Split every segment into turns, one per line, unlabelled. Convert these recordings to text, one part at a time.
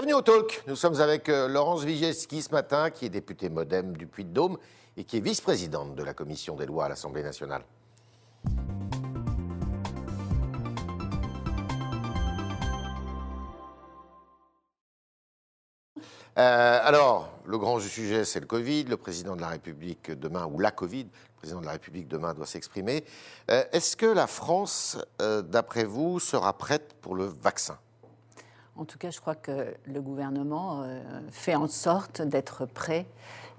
Bienvenue au Talk. Nous sommes avec euh, Laurence Vigieski ce matin, qui est députée modem du Puy-de-Dôme et qui est vice-présidente de la commission des lois à l'Assemblée nationale. Euh, alors, le grand sujet, c'est le Covid. Le président de la République demain, ou la Covid, le président de la République demain doit s'exprimer. Euh, Est-ce que la France, d'après vous, sera prête pour le vaccin?
En tout cas, je crois que le gouvernement euh, fait en sorte d'être prêt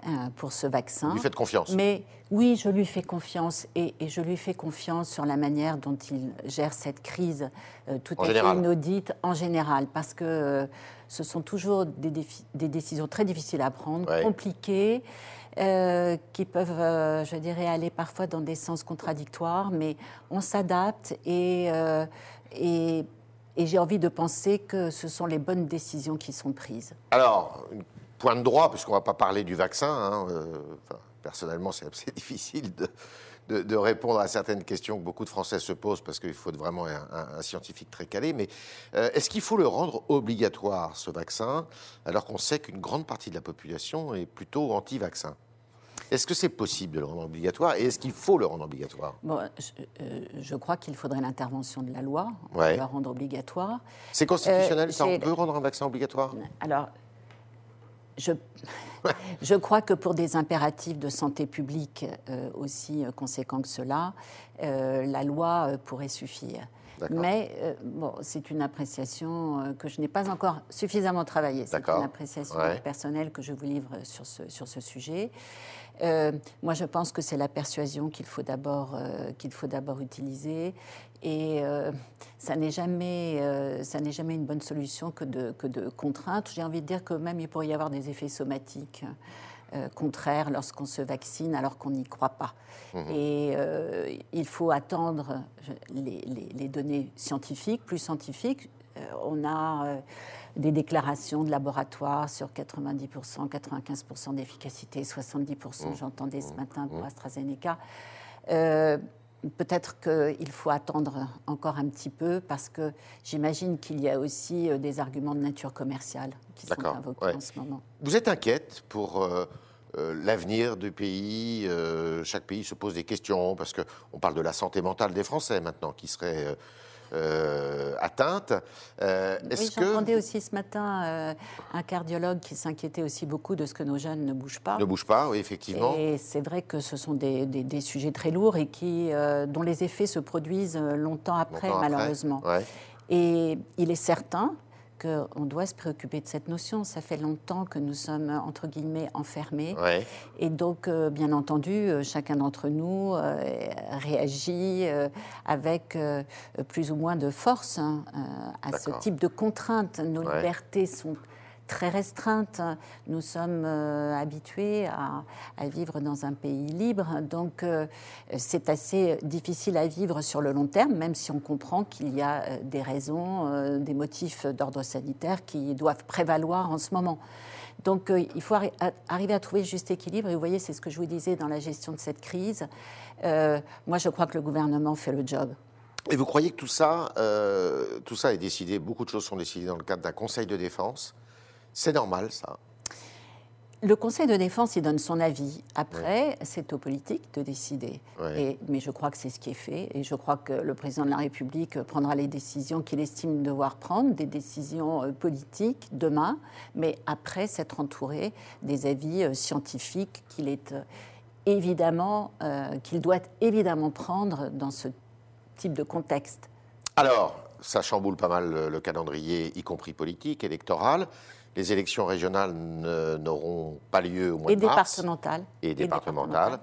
euh, pour ce vaccin.
Vous lui faites confiance
Mais oui, je lui fais confiance et, et je lui fais confiance sur la manière dont il gère cette crise euh, tout
En
à
général.
fait inaudite en général, parce que euh, ce sont toujours des, défi- des décisions très difficiles à prendre,
Ouais.
compliquées, euh, qui peuvent, je dirais, aller parfois dans des sens contradictoires, mais on s'adapte et, et, et j'ai envie de penser que ce sont les bonnes décisions qui sont prises.
Alors, point de droit, puisqu'on ne va pas parler du vaccin. hein, euh, personnellement, c'est assez difficile de, répondre à certaines questions que beaucoup de Français se posent, parce qu'il faut vraiment un scientifique très calé. Mais euh, est-ce qu'il faut le rendre obligatoire, ce vaccin, alors qu'on sait qu'une grande partie de la population est plutôt anti-vaccin? Est-ce que c'est possible de le rendre obligatoire Et est-ce qu'il faut le rendre obligatoire?
Bon, je, euh, je crois qu'il faudrait l'intervention de la loi
Ouais.
pour la rendre obligatoire.
C'est constitutionnel,
Euh,
ça On peut rendre un vaccin obligatoire?
Alors, je, je crois que pour des impératifs de santé publique euh, aussi conséquents que cela, euh, la loi euh, pourrait suffire. Mais bon, c'est une appréciation que je n'ai pas encore suffisamment travaillée. C'est une appréciation
Ouais.
personnelle que je vous livre sur ce, sur ce sujet. Euh, moi, je pense que c'est la persuasion qu'il faut d'abord euh, qu'il faut d'abord utiliser, et euh, ça n'est jamais ça n'est jamais une bonne solution que de que de contrainte. J'ai envie de dire que même il pourrait y avoir des effets somatiques. contraires lorsqu'on se vaccine alors qu'on n'y croit pas. Et euh, il faut attendre je- les, les- les données scientifiques, plus scientifiques. Euh, on a euh, des déclarations de laboratoires sur 90%, 95% d'efficacité, 70%, j'entendais ce matin pour AstraZeneca. Euh, Peut-être qu'il faut attendre encore un petit peu parce que j'imagine qu'il y a aussi euh, des arguments de nature commerciale qui sont invoqués
ouais.
en ce moment.
Vous êtes inquiète pour euh, l'avenir du pays euh, Chaque pays se pose des questions parce qu'on parle de la santé mentale des Français maintenant qui serait euh, euh, atteinte. Euh,
Oui, j'entendais
que
aussi ce matin euh, un cardiologue qui s'inquiétait aussi beaucoup de ce que nos jeunes ne bougent pas.
ne bouge pas Oui, effectivement.
Et c'est vrai que ce sont des, des- des sujets très lourds et qui, euh, dont les effets se produisent euh, longtemps après,
Longtemps après.
malheureusement.
Ouais.
Et il est certain qu'on doit se préoccuper de cette notion. Ça fait longtemps que nous sommes, entre guillemets, enfermés.
Ouais.
Et donc, euh, bien entendu, euh, chacun d'entre nous euh, réagit euh, avec euh, plus ou moins de force hein, euh, à ce type de contraintes. Nos
Ouais.
libertés sont très restreintes. Nous sommes euh, habitués à, vivre dans un pays libre, donc euh, c'est assez difficile à vivre sur le long terme, même si on comprend qu'il y a euh, des raisons, des motifs d'ordre sanitaire qui doivent prévaloir en ce moment. Donc il faut arriver à trouver le juste équilibre. Et vous voyez, c'est ce que je vous disais dans la gestion de cette crise. Moi, je crois que le gouvernement fait le job.
Et vous croyez que tout ça, tout ça est décidé, beaucoup de choses sont décidées dans le cadre d'un conseil de défense C'est normal, ça
Le Conseil de défense, il donne son avis. Après, c'est aux politiques de décider.
Ouais.
Et- mais je crois que c'est ce qui est fait. Et je crois que le président de la République prendra les décisions qu'il estime devoir prendre, des décisions euh, politiques demain, mais après s'être entouré des avis euh, scientifiques qu'il est euh, évidemment, euh, qu'il doit évidemment prendre dans ce type de contexte.
Alors, ça chamboule pas mal le calendrier, y compris politique, électoral. Les élections régionales ne- n'auront pas lieu au mois
Et
de mars.
départementales.
Et départementales.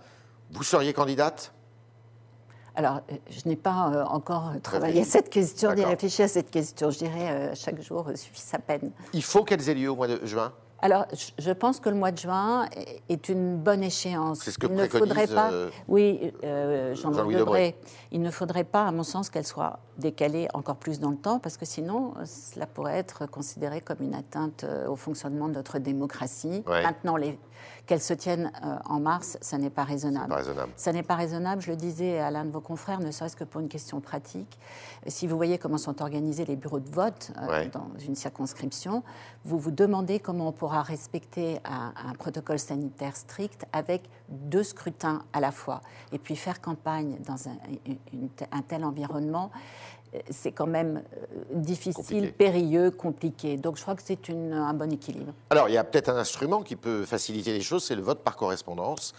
Vous seriez candidate?
Alors, euh, je n'ai pas euh, encore travaillé à cette question, ni réfléchi à cette question. Je dirais, euh, chaque jour euh, suffit sa peine.
Il faut qu'elles aient lieu au mois de juin?
Alors, je pense que le mois de juin est une bonne échéance.
C'est ce que
il ne faudrait pas,
euh,
oui, euh,
Jean-Louis
Jean
Debré.
Il ne faudrait pas, à mon sens, qu'elle soit décalée encore plus dans le temps, parce que sinon, cela pourrait être considéré comme une atteinte euh, au fonctionnement de notre démocratie.
Ouais.
Maintenant, les, qu'elle se tienne euh, en mars, ça n'est pas raisonnable.
Pas raisonnable.
Ça n'est pas raisonnable, je le disais à l'un de vos confrères, ne serait-ce que pour une question pratique. Si vous voyez comment sont organisés les bureaux de vote euh,
Ouais.
dans une circonscription, vous vous demandez comment on pourra respecter un, un protocole sanitaire strict avec deux scrutins à la fois. Et puis faire campagne dans un, une- un tel environnement, c'est quand même euh, difficile,
Compliqué.
périlleux, compliqué. Donc je crois que c'est un bon équilibre.
Alors, il y a peut-être un instrument qui peut faciliter les choses, c'est le vote par correspondance.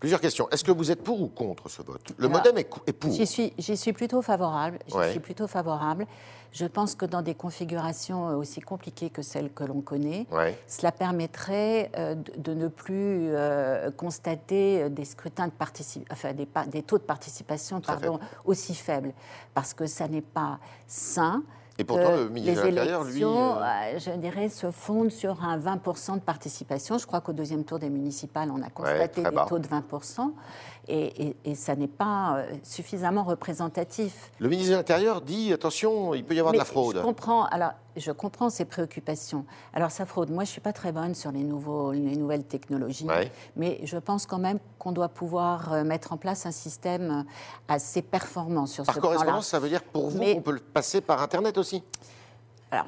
Plusieurs questions. Est-ce que vous êtes pour ou contre ce vote? Le
Alors,
modem est, pour.
J'y suis, j'y suis plutôt favorable. J'y
Ouais.
suis plutôt favorable. Je pense que dans des configurations euh, aussi compliquées que celles que l'on connaît,
Ouais.
cela permettrait euh, de, de ne plus euh, constater des scrutins de partici- enfin des, taux de participation pardon, aussi faibles, parce que ça n'est pas sain.
Et pourtant, le ministre de
les
l'Intérieur, lui,
élections,
euh,
euh, je dirais, se fondent sur un 20% de participation. Je crois qu'au deuxième tour des municipales, on a constaté
très
des
bas.
taux de 20%, et, et- et ça n'est pas euh, suffisamment représentatif.
Le ministre de l'Intérieur dit attention, il peut y avoir
Mais
de la fraude.
Je comprends, alors, je comprends ces préoccupations. Alors, ça fraude. Moi, je ne suis pas très bonne sur les, nouveaux, les nouvelles technologies,
Ouais.
mais je pense quand même qu'on doit pouvoir euh, mettre en place un système euh, assez performant sur
Par
ce plan-là.
correspondance, ça veut dire pour vous
Mais-
qu'on peut le passer par Internet aussi
Alors,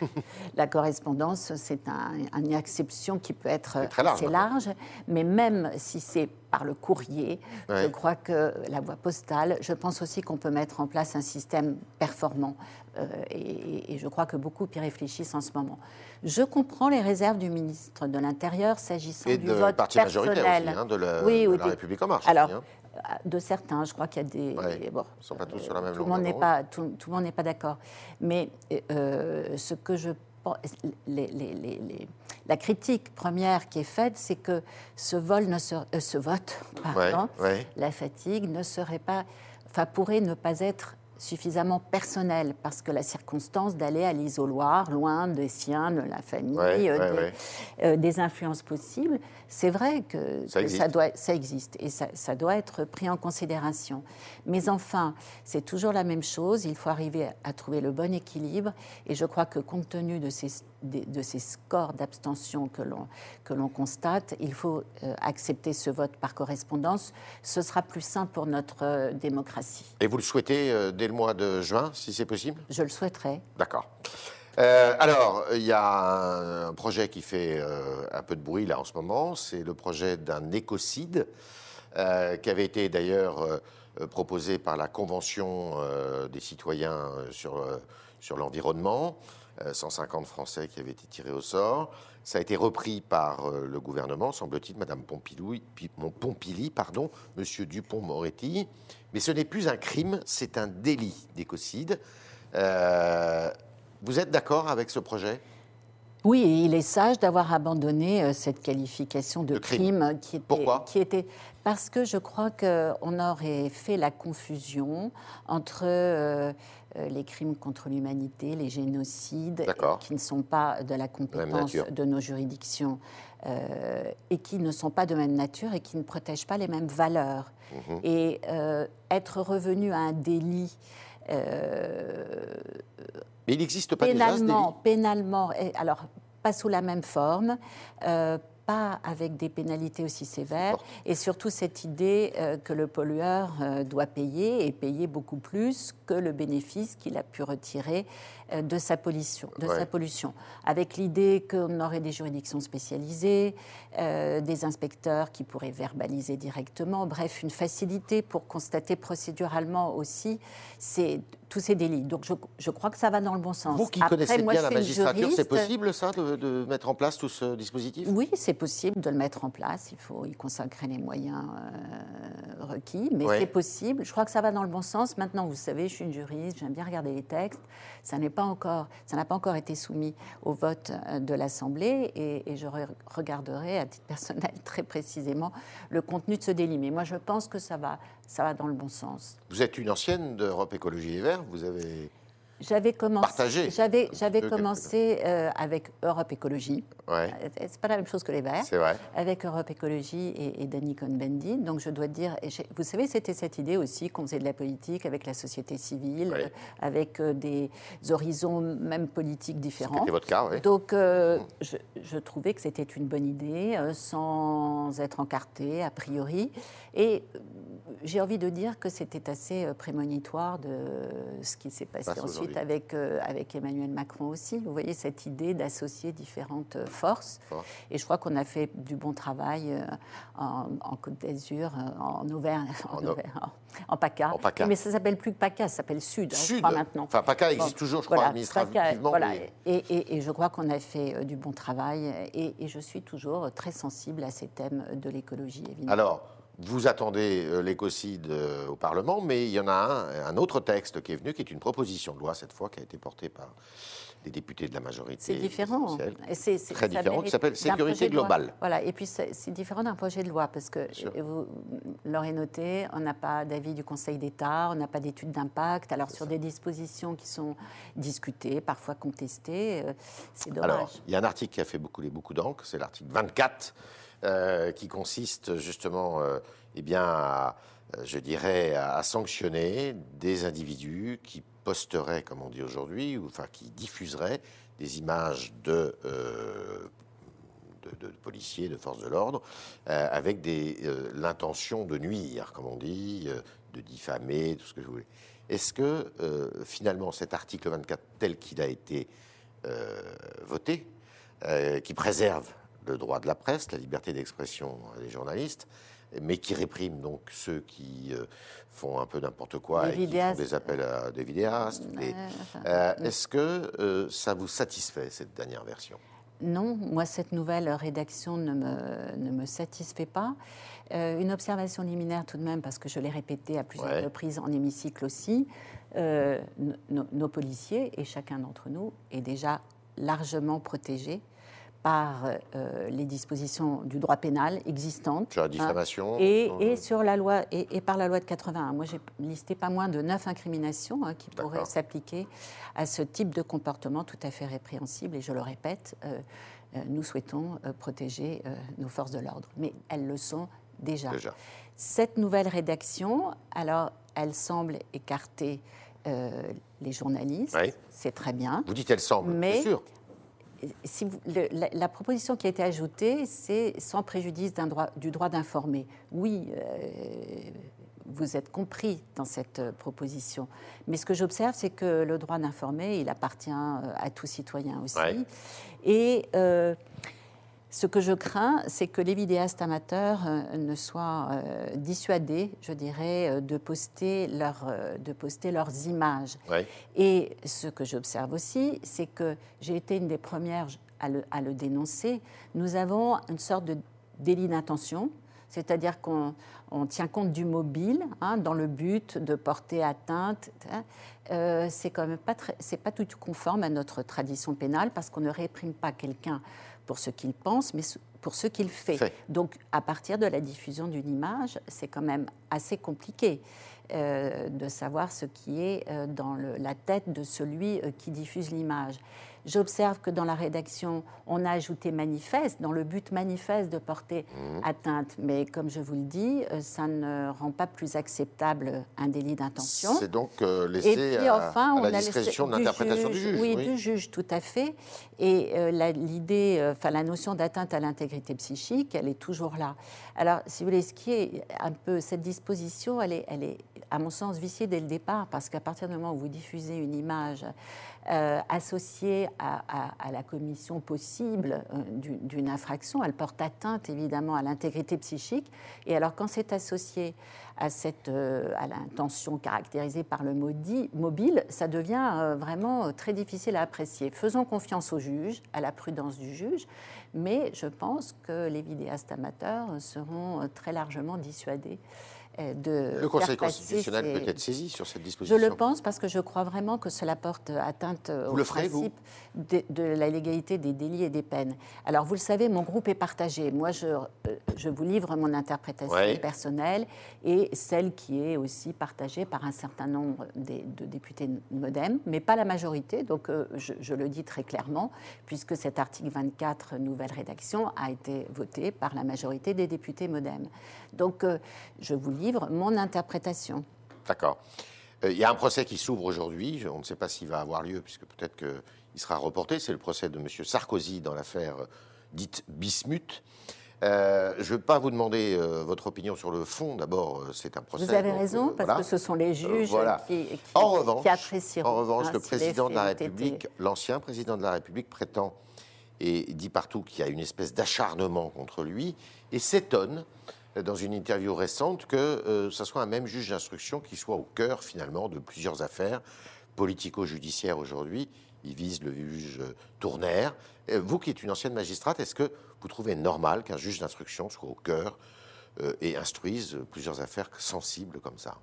la correspondance, c'est un- une exception qui peut être
très large,
assez large, mais même si c'est par le courrier,
Ouais.
je crois que la voie postale, je pense aussi qu'on peut mettre en place un système performant. Euh, et, et je crois que beaucoup y réfléchissent en ce moment. Je comprends les réserves du ministre de l'Intérieur s'agissant du
de
vote
parti
personnel.
majoritaire aussi, hein, de la,
Oui,
de
oui,
la
des-
République en marche.
Alors,
aussi, hein.
de certains, je crois qu'il y a des.
Ouais,
bon,
ils sont pas tous sur la même
tout le monde
longueur
pas tout, tout le monde n'est pas d'accord. Mais euh, ce que je pense, les- les- les- les- la critique première qui est faite, c'est que ce vol ne se, euh, ce vote, pardon,
Ouais, ouais.
la fatigue ne serait pas, enfin pourrait ne pas être suffisamment personnel parce que la circonstance d'aller à l'isoloir, loin des siens, de la famille,
Ouais,
euh,
ouais,
des,
ouais.
euh, des influences possibles, c'est vrai que
Ça
que
existe.
doit, ça existe et ça, ça doit être pris en considération. Mais enfin, c'est toujours la même chose. Il faut arriver à, à trouver le bon équilibre. Et je crois que compte tenu de ces, de, de ces scores d'abstention que l'on constate, il faut euh, accepter ce vote par correspondance. Ce sera plus sain pour notre euh, démocratie.
Et vous le souhaitez euh, dès le mois de juin, si c'est possible?
Je le souhaiterais.
D'accord. Alors, il y a un, un projet qui fait un peu de bruit là en ce moment, c'est le projet d'un écocide qui avait été d'ailleurs proposé par la Convention des citoyens sur, sur l'environnement, 150 Français qui avaient été tirés au sort. Ça a été repris par euh, le gouvernement, semble-t-il, Madame Pompili, pardon, Monsieur Dupont-Moretti. Mais ce n'est plus un crime, c'est un délit d'écocide. Euh, vous êtes d'accord avec ce projet?
Oui, et il est sage d'avoir abandonné euh, cette qualification de
De crime.
crime, qui était,
Pourquoi?
qui était parce que je crois qu'on aurait fait la confusion entre euh, euh, les crimes contre l'humanité, les génocides, qui ne sont pas de la compétence de nos juridictions euh, et qui ne sont pas de même nature et qui ne protègent pas les mêmes valeurs.
Mhm.
Et euh, être revenu à un délit
Mais il n'existe pas déjà ce délit.
pénalement, pénalement, et alors pas sous la même forme, euh, pas avec des pénalités aussi sévères, et surtout cette idée euh, que le pollueur euh, doit payer et payer beaucoup plus que le bénéfice qu'il a pu retirer euh, de sa pollution, de
Ouais.
sa pollution, avec l'idée qu'on aurait des juridictions spécialisées, des inspecteurs qui pourraient verbaliser directement, bref, une facilité pour constater procéduralement aussi ces- tous ces délits. Donc je, je crois que ça va dans le bon sens.
Vous qui
Après,
connaissez
moi,
bien la magistrature, c'est possible ça, de, de mettre en place tout ce dispositif?
Oui, c'est possible de le mettre en place. Il faut y consacrer les moyens euh, requis, mais
Ouais.
c'est possible. Je crois que ça va dans le bon sens. Maintenant, vous savez, je suis une juriste, j'aime bien regarder les textes. Ça n'est pas encore, ça n'a pas encore été soumis au vote euh, de l'Assemblée, et, et je re- regarderai à titre personnel très précisément le contenu de ce délit. Mais moi, je pense que ça va, ça va dans le bon sens.
Vous êtes une ancienne d'Europe Écologie Les Verts, vous avez
j'avais commencé. J'avais, j'avais commencé euh, avec Europe Écologie.
Ouais.
Euh, C'est pas la même chose que les Verts.
C'est vrai.
Avec Europe Écologie et, et Danny Cohn-Bendit. Donc je dois dire, vous savez, c'était cette idée aussi qu'on faisait de la politique avec la société civile,
Oui.
euh, avec euh, des horizons même politiques différents.
C'était votre cas, oui.
Donc, euh, je, je trouvais que c'était une bonne idée, sans être encarté a priori. Et j'ai envie de dire que c'était assez prémonitoire de ce qui s'est passé ensuite avec, euh, avec Emmanuel Macron aussi. Vous voyez cette idée d'associer différentes euh, forces.
Force.
Et je crois qu'on a fait du bon travail euh, en, en Côte d'Azur, en Auvergne, en,
En O-
Auvergne, en- en PACA. Mais ça s'appelle plus PACA, ça s'appelle Sud, hein, je
Sud.
crois maintenant.
Enfin, PACA existe
Bon,
toujours, je crois,
voilà,
administrativement.
PACA, voilà.
mais-
Et, et- et je crois qu'on a fait du bon travail. Et, et je suis toujours très sensible à ces thèmes de l'écologie, évidemment.
Alors, vous attendez euh, l'écocide euh, au Parlement, mais il y en a un, un autre texte qui est venu, qui est une proposition de loi, cette fois, qui a été portée par les députés de la majorité.
c'est différent. c'est-
Très différent, qui s'appelle sécurité globale.
Voilà, et puis c'est différent d'un projet de loi, parce que vous l'aurez noté, on n'a pas d'avis du Conseil d'État, on n'a pas d'étude d'impact. Alors sur des dispositions qui sont discutées, parfois contestées, euh, c'est dommage.
Alors, il y a un article qui a fait beaucoup, beaucoup d'encre, c'est l'article 24, euh, qui consiste justement, euh, eh bien, à, euh, je dirais, à, sanctionner des individus qui posteraient, comme on dit aujourd'hui, ou enfin qui diffuseraient des images de, euh, de, de policiers, de forces de l'ordre, avec l'intention de nuire, comme on dit, de diffamer, tout ce que vous voulez. Est-ce que finalement cet article 24 tel qu'il a été voté, qui préserve le droit de la presse, la liberté d'expression des journalistes, mais qui réprime donc ceux qui euh, font un peu n'importe quoi
Les
et qui font des appels à des vidéastes. des-
Euh, enfin,
Euh, Est-ce que euh, ça vous satisfait cette dernière version?
Non, moi, cette nouvelle rédaction ne me, ne me satisfait pas. Euh, une observation liminaire tout de même, parce que je l'ai répété à plusieurs
Ouais.
reprises en hémicycle aussi. Euh, no- no- nos policiers, et chacun d'entre nous, est déjà largement protégé par euh, les dispositions du droit pénal existantes.
Sur la
hein,
diffamation
et, et sur la loi et, et par la loi de 81. Moi, j'ai listé pas moins de neuf incriminations hein, qui pourraient s'appliquer à ce type de comportement tout à fait répréhensible. Et je le répète, euh, euh, nous souhaitons protéger nos forces de l'ordre, mais elles le sont déjà.
Déjà.
Cette nouvelle rédaction, alors, elle semble écarter les journalistes.
Oui.
C'est très bien.
Vous dites elle semble,
Mais-
sûr.
Si vous- le- la, la proposition qui a été ajoutée, c'est sans préjudice droit, du droit d'informer. Oui, euh, vous êtes compris dans cette euh, proposition. Mais ce que j'observe, c'est que le droit d'informer, il appartient euh, à tout citoyen aussi.
Ouais.
Et euh, ce que je crains, c'est que les vidéastes amateurs euh, ne soient euh, dissuadés, je dirais, euh, de poster, leur, de poster leurs images.
Ouais.
Et ce que j'observe aussi, c'est que j'ai été une des premières à le, à le dénoncer. Nous avons une sorte de délit d'intention, c'est-à-dire qu'on on tient compte du mobile hein, dans le but de porter atteinte. hein. Euh, c'est quand même pas très- c'est pas tout conforme à notre tradition pénale parce qu'on ne réprime pas quelqu'un pour ce qu'il pense, mais pour ce qu'il fait.
Fait.
Donc, à partir de la diffusion d'une image, c'est quand même assez compliqué euh, de savoir ce qui est euh, dans le- la tête de celui euh, qui diffuse l'image. J'observe que dans la rédaction, on a ajouté manifeste, dans le but manifeste de porter atteinte. Mais comme je vous le dis, euh, ça ne rend pas plus acceptable un délit d'intention.
C'est donc euh,
Et
laissé
puis
à,
enfin,
à
on
la discrétion de l'interprétation du juge.
Oui, du juge, tout à fait. Et euh, la- l'idée, euh, enfin la notion d'atteinte à l'intégrité psychique, elle est toujours là. Alors, si vous voulez, ce qui est un peu cette disposition, elle est, elle est, à mon sens, viciée dès le départ, parce qu'à partir du moment où vous diffusez une image euh, associée à, la commission possible euh, d'une infraction, elle porte atteinte évidemment à l'intégrité psychique. Et alors, quand c'est associé à, cette, euh, à l'intention caractérisée par le maudit, mobile, ça devient vraiment très difficile à apprécier. Faisons confiance au juge, à la prudence du juge, mais je pense que les vidéastes amateurs seront très largement dissuadés de.
Le Conseil constitutionnel peut être saisi sur cette
Je
disposition.
le pense parce que je crois vraiment que cela porte atteinte au
le ferez, vous
principe de, de la légalité des délits et des peines. Alors, vous le savez, mon groupe est partagé. Moi, je, euh, je vous livre mon interprétation
Ouais.
personnelle et celle qui est aussi partagée par un certain nombre des- de députés MoDem, mais pas la majorité. Donc, euh, je, je le dis très clairement, puisque cet article 24, nouvelle rédaction, a été voté par la majorité des députés MoDem. Donc, euh, je vous livre mon interprétation.
D'accord. Euh, Il y a un procès qui s'ouvre aujourd'hui. On ne sait pas s'il va avoir lieu, puisque peut-être qu'il sera reporté. C'est le procès de M. Sarkozy dans l'affaire euh, dite Bismuth. Euh, je ne vais pas vous demander euh, votre opinion sur le fond. D'abord, euh, c'est un procès.
Vous avez
donc,
raison, parce
voilà.
que ce sont les juges
voilà.
qui, qui,
En revanche,
qui apprécieront.
en revanche
hein,
le président de la République, l'ancien président de la République, prétend et dit partout qu'il y a une espèce d'acharnement contre lui et s'étonne dans une interview récente que euh, ce soit un même juge d'instruction qui soit au cœur finalement de plusieurs affaires politico-judiciaires aujourd'hui. Il vise le juge euh, Tournaire. Euh, Vous qui êtes une ancienne magistrate, est-ce que vous trouvez normal qu'un juge d'instruction soit au cœur euh, et instruise euh, plusieurs affaires sensibles comme ça?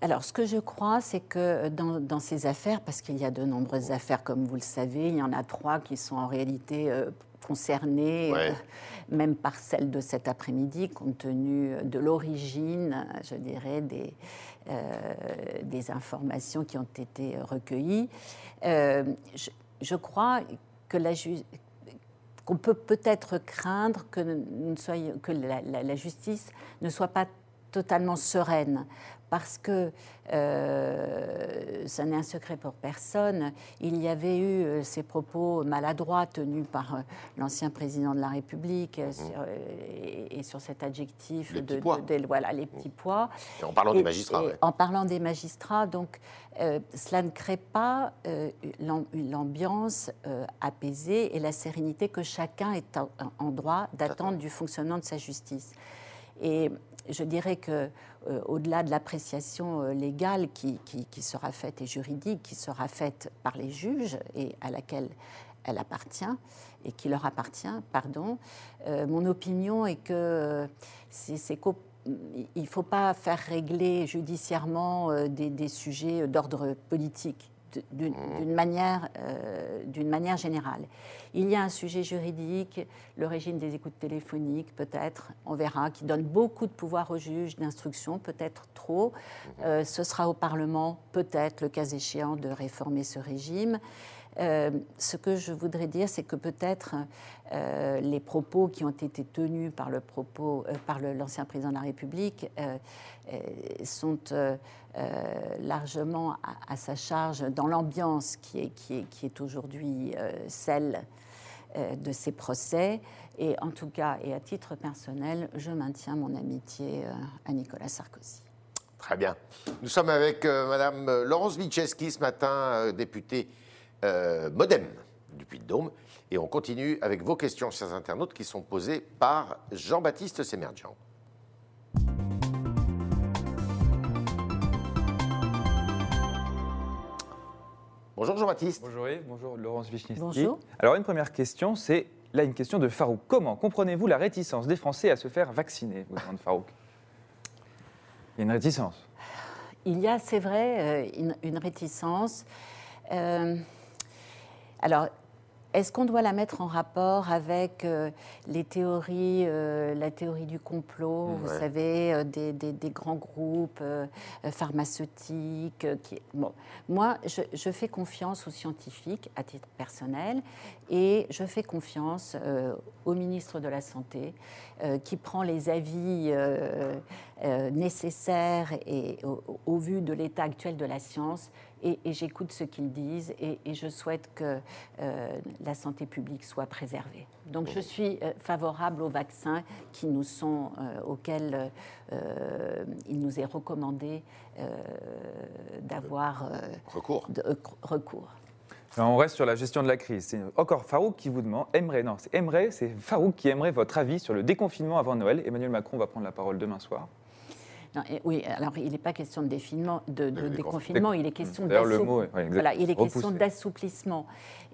Alors, ce que je crois, c'est que dans, dans ces affaires, parce qu'il y a de nombreuses affaires, comme vous le savez, il y en a trois qui sont en réalité euh, concernées,
Ouais.
euh, même par celle de cet après-midi, compte tenu de l'origine, je dirais, des, euh, des informations qui ont été recueillies. Euh, je, je crois que la qu'on peut peut-être craindre que, ne que la, la- la justice ne soit pas totalement sereine. Parce que euh, ça n'est un secret pour personne. Il y avait eu euh, ces propos maladroits tenus par euh, l'ancien président de la République euh, sur, et, et sur cet adjectif
Mmh. Les
de,
petits pois.
de- de- voilà les petits pois.
Et En parlant
Et-
des magistrats. ouais.
En parlant des magistrats, donc, euh, cela ne crée pas euh, l'am- l'ambiance euh, apaisée et la sérénité que chacun est en, en droit d'attendre du fonctionnement de sa justice. Et je dirais que euh, au-delà de l'appréciation euh, légale qui, sera faite et juridique qui sera faite par les juges et à laquelle elle appartient et qui leur appartient, pardon, euh, mon opinion est que il ne faut pas faire régler judiciairement des, sujets d'ordre politique d'une manière, euh, d'une manière générale. Il y a un sujet juridique, le régime des écoutes téléphoniques peut-être, on verra, qui donne beaucoup de pouvoir aux juges d'instruction, peut-être trop. Euh, ce sera au Parlement, peut-être, le cas échéant, de réformer ce régime. Euh, ce que je voudrais dire, c'est que peut-être euh, les propos qui ont été tenus par le propos, euh, par l'ancien président de la République sont largement à, sa charge dans l'ambiance qui est, qui est, qui est aujourd'hui celle de ces procès. Et en tout cas, et à titre personnel, je maintiens mon amitié à Nicolas Sarkozy.
Très bien. Nous sommes avec Madame Laurence Wiczewski ce matin, députée euh, Modem du Puy-de-Dôme. Et on continue avec vos questions, chers internautes, qui sont posées par Jean-Baptiste Semerjian. Bonjour Jean-Baptiste.
Bonjour Yves, bonjour Laurence Vichnevski.
Bonjour.
Alors une première question, c'est là une question de Farouk. Comment comprenez-vous la réticence des Français à se faire vacciner vous demande Farouk? Il y a une réticence.
Il y a, c'est vrai, euh, une, une réticence. Euh, alors, est-ce qu'on doit la mettre en rapport avec euh, les théories, euh, la théorie du complot, vous savez, euh, des, des- des grands groupes pharmaceutiques qui... Bon, moi, je, je fais confiance aux scientifiques à titre personnel et je fais confiance au ministre de la Santé qui prend les avis nécessaires et au, au vu de l'état actuel de la science et, et j'écoute ce qu'ils disent et, et je souhaite que euh, la santé publique soit préservée. Donc je suis euh, favorable aux vaccins qui nous sont, euh, auxquels euh, il nous est recommandé euh, d'avoir euh,
Recours.
de- euh, recours.
On reste sur la gestion de la crise. C'est encore Farouk qui vous demande, aimerait, non, c'est aimerait, c'est Farouk qui aimerait votre avis sur le déconfinement avant Noël. Emmanuel Macron va prendre la parole demain soir.
Non, et- oui, alors il n'est pas question de, définement, de, déconfinement, il est question
D'ailleurs, le
d'assou-
mot est- ouais, exact.
voilà, d'assouplissement.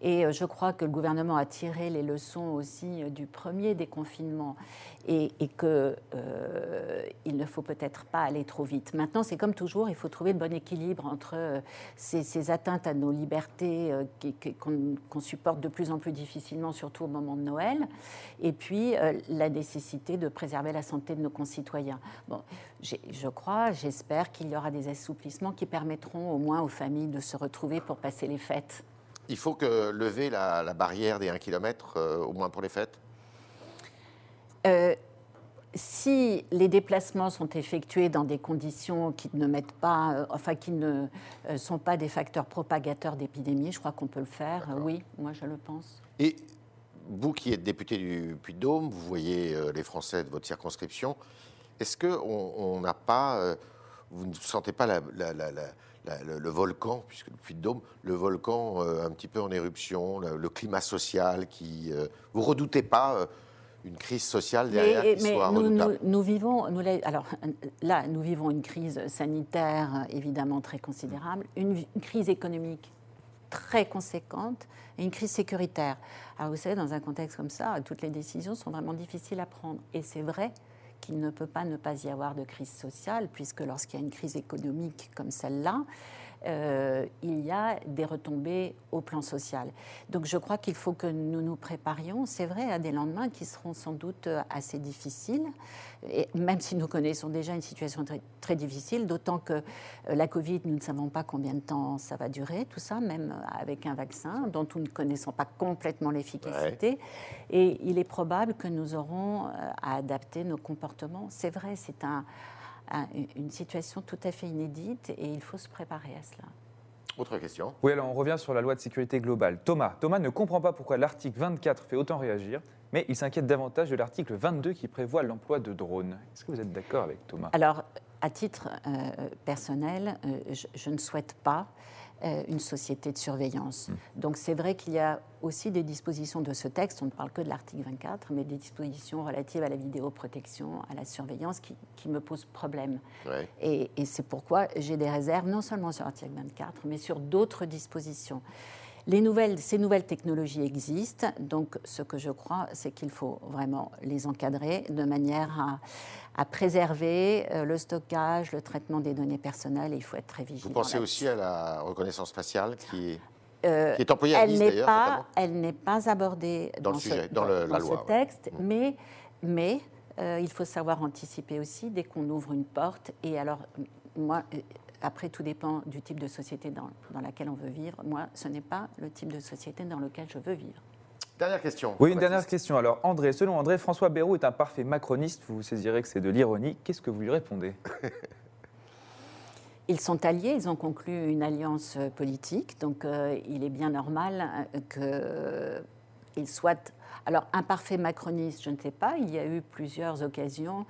Et je crois que le gouvernement a tiré les leçons aussi du premier déconfinement et, et qu'il ne faut peut-être pas aller trop vite. Maintenant, c'est comme toujours, il faut trouver le bon équilibre entre ces, atteintes à nos libertés qu'on supporte de plus en plus difficilement, surtout au moment de Noël, et puis la nécessité de préserver la santé de nos concitoyens. Bon, je crois, j'espère qu'il y aura des assouplissements qui permettront au moins aux familles de se retrouver pour passer les fêtes.
Il faut que lever la, barrière des 1 km, euh, au moins pour les fêtes?
Euh, si les déplacements sont effectués dans des conditions qui ne mettent pas, euh, enfin qui ne sont pas des facteurs propagateurs d'épidémie, je crois qu'on peut le faire. oui, moi je le pense.
Et vous qui êtes député du Puy-de-Dôme, vous voyez les Français de votre circonscription. Est-ce qu'on n'a pas, euh, vous ne sentez pas le, volcan, puisque le Puy-de-Dôme, le volcan euh, un petit peu en éruption, le, climat social qui. Euh, vous redoutez pas une crise sociale derrière qui soit
nous, nous, nous, vivons, nous, alors là, nous vivons une crise sanitaire évidemment très considérable, une, une, crise économique très conséquente et une crise sécuritaire. Alors vous savez, dans un contexte comme ça, toutes les décisions sont vraiment difficiles à prendre. Et c'est vrai qu'il ne peut pas ne pas y avoir de crise sociale, puisque lorsqu'il y a une crise économique comme celle-là, euh, il y a des retombées au plan social. Donc je crois qu'il faut que nous nous préparions, c'est vrai, à des lendemains qui seront sans doute assez difficiles, et même si nous connaissons déjà une situation très, très difficile, d'autant que euh, la Covid, nous ne savons pas combien de temps ça va durer, tout ça, même avec un vaccin dont nous ne connaissons pas complètement l'efficacité. Et il est probable que nous aurons euh, à adapter nos comportements. C'est vrai, c'est un une situation tout à fait inédite et il faut se préparer à cela.
Autre question
Oui, alors on revient sur la loi de sécurité globale. Thomas, Thomas ne comprend pas pourquoi l'article 24 fait autant réagir, mais il s'inquiète davantage de l'article 22 qui prévoit l'emploi de drones. Est-ce que vous êtes d'accord avec Thomas?
Alors, à titre euh, personnel, euh, je, ne souhaite pas euh, une société de surveillance. Hmm. Donc c'est vrai qu'il y a aussi des dispositions de ce texte, on ne parle que de l'article 24, mais des dispositions relatives à la vidéoprotection, à la surveillance qui, me posent problème. Et, c'est pourquoi j'ai des réserves non seulement sur l'article 24, mais sur d'autres dispositions. Les nouvelles, ces nouvelles technologies existent, donc ce que je crois, c'est qu'il faut vraiment les encadrer de manière à, à préserver euh, le stockage, le traitement des données personnelles. il faut être très vigilant.
Vous pensez aussi à la reconnaissance faciale qui, euh, est employée
à
Nice
d'ailleurs Elle n'est pas abordée dans, le sujet, dans, le, la loi, ce texte, mais, mais euh, il faut savoir anticiper aussi dès qu'on ouvre une porte. Et alors, moi, après, tout dépend du type de société dans, dans laquelle on veut vivre. Moi, ce n'est pas le type de société dans lequel je veux vivre.
Dernière question.
Oui, une dernière question. Alors, André, selon André, François Bayrou est un parfait macroniste. Vous vous saisirez que c'est de l'ironie. Qu'est-ce que vous lui répondez?
Ils sont alliés, ils ont conclu une alliance politique, donc euh, il est bien normal euh, qu'ils soient. Alors, un parfait macroniste, je ne sais pas, il y a eu plusieurs occasions euh,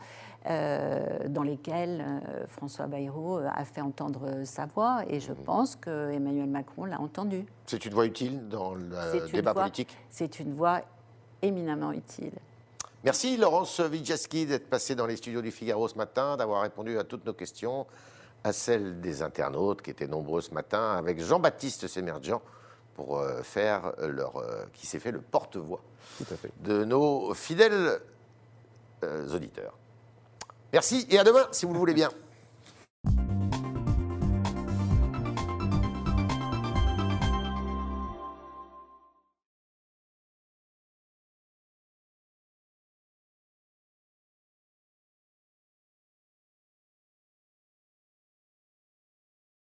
dans lesquelles euh, François Bayrou euh, a fait entendre sa voix et je mhm. pense que Emmanuel Macron l'a entendu.
C'est une voix utile dans le débat politique
C'est une voix éminemment utile.
Merci Laurence Widjaski d'être passée dans les studios du Figaro ce matin, d'avoir répondu à toutes nos questions, à celles des internautes qui étaient nombreux ce matin, avec Jean-Baptiste Sémergent pour faire leur, qui s'est fait le porte-voix de nos fidèles auditeurs. Merci et à demain si vous le voulez bien.